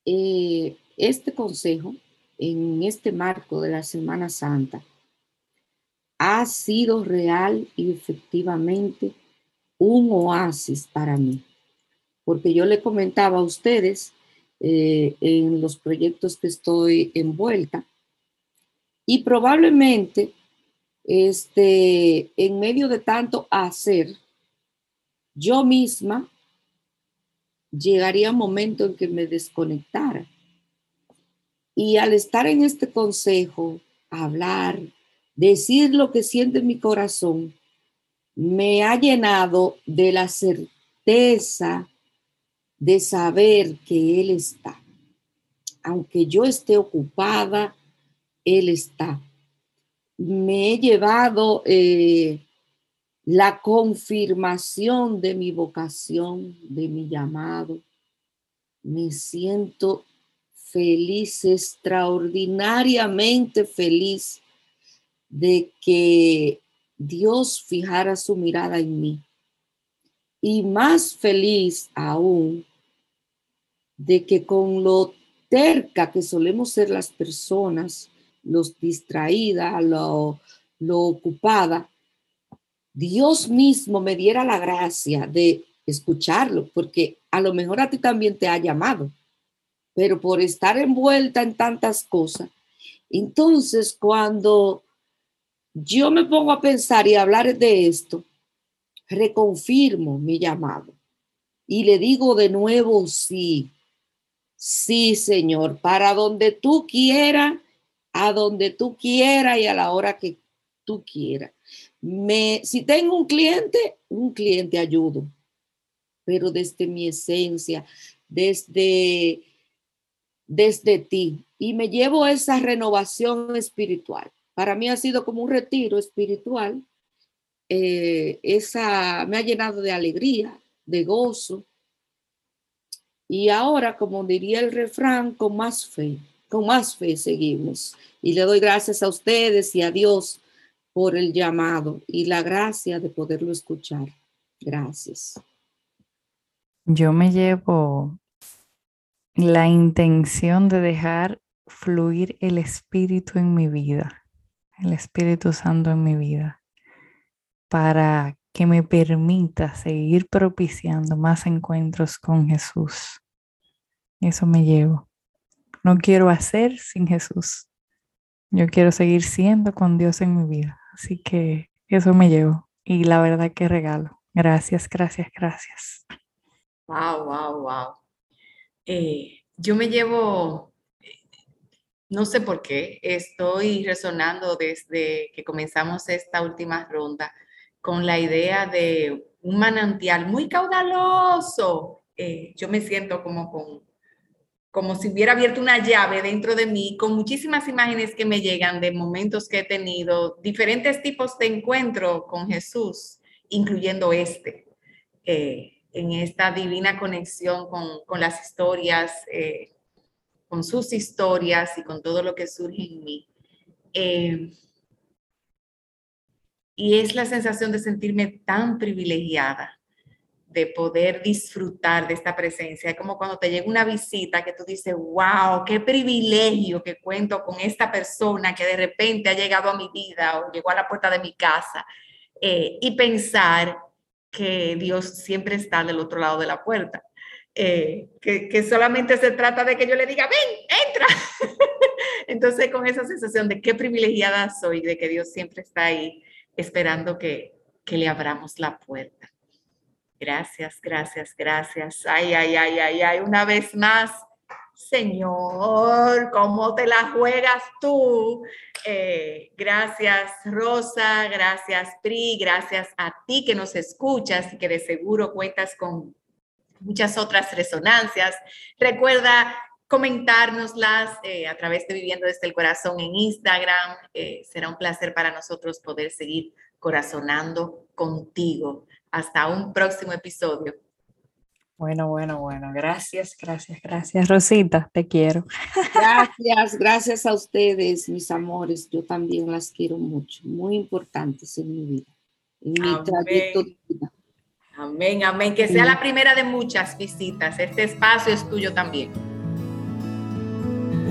Eh, este consejo, en este marco de la Semana Santa, ha sido real y efectivamente un oasis para mí, porque yo le comentaba a ustedes eh, en los proyectos que estoy envuelta. Y probablemente, este, en medio de tanto hacer, yo misma llegaría un momento en que me desconectara. Y al estar en este consejo, hablar, decir lo que siente mi corazón, me ha llenado de la certeza de saber que Él está. Aunque yo esté ocupada, Él está. Me he llevado eh, la confirmación de mi vocación, de mi llamado. Me siento feliz, extraordinariamente feliz de que Dios fijara su mirada en mí y más feliz aún de que con lo terca que solemos ser las personas, los distraídas, lo, lo ocupada, Dios mismo me diera la gracia de escucharlo, porque a lo mejor a ti también te ha llamado, pero por estar envuelta en tantas cosas. Entonces, cuando yo me pongo a pensar y a hablar de esto, reconfirmo mi llamado y le digo de nuevo sí, sí, Señor, para donde tú quieras, a donde tú quieras y a la hora que tú quieras. Me, si tengo un cliente, un cliente ayudo pero desde mi esencia, desde, desde ti. Y me llevo esa renovación espiritual. Para mí ha sido como un retiro espiritual. Eh, esa me ha llenado de alegría, de gozo. Y ahora, como diría el refrán, con más fe, con más fe seguimos. Y le doy gracias a ustedes y a Dios por el llamado y la gracia de poderlo escuchar. Gracias. Yo me llevo la intención de dejar fluir el Espíritu en mi vida, el Espíritu Santo en mi vida, para que me permita seguir propiciando más encuentros con Jesús. Eso me llevo. No quiero hacer sin Jesús. Yo quiero seguir siendo con Dios en mi vida. Así que eso me llevo. Y la verdad que regalo. Gracias, gracias, gracias. Wow, wow, wow. Yo me llevo, no sé por qué, estoy resonando desde que comenzamos esta última ronda con la idea de un manantial muy caudaloso. Eh, yo me siento como con como si hubiera abierto una llave dentro de mí, con muchísimas imágenes que me llegan de momentos que he tenido, diferentes tipos de encuentro con Jesús, incluyendo este. Eh, en esta divina conexión con, las historias, eh, con sus historias y con todo lo que surge en mí. Y es la sensación de sentirme tan privilegiada de poder disfrutar de esta presencia. Es como cuando te llega una visita que tú dices, wow, qué privilegio que cuento con esta persona que de repente ha llegado a mi vida o llegó a la puerta de mi casa. Eh, y pensar que Dios siempre está del otro lado de la puerta. Eh, que, solamente se trata de que yo le diga, ven, entra. Entonces, con esa sensación de qué privilegiada soy, de que Dios siempre está ahí esperando que, que le abramos la puerta. Gracias, gracias, gracias. Ay, ay, ay, ay, ay, una vez más Señor, ¿cómo te la juegas tú? Eh, gracias Rosa, gracias Pri, gracias a ti que nos escuchas y que de seguro cuentas con muchas otras resonancias. Recuerda comentárnoslas eh, a través de Viviendo desde el Corazón en Instagram. Eh, será un placer para nosotros poder seguir corazonando contigo. Hasta un próximo episodio. Bueno, bueno, bueno. Gracias, gracias, gracias. Rosita, te quiero. Gracias, gracias a ustedes, mis amores. Yo también las quiero mucho. Muy importantes en mi vida, en mi amén. Amén, amén. Que sea la primera de muchas visitas. Este espacio es tuyo también.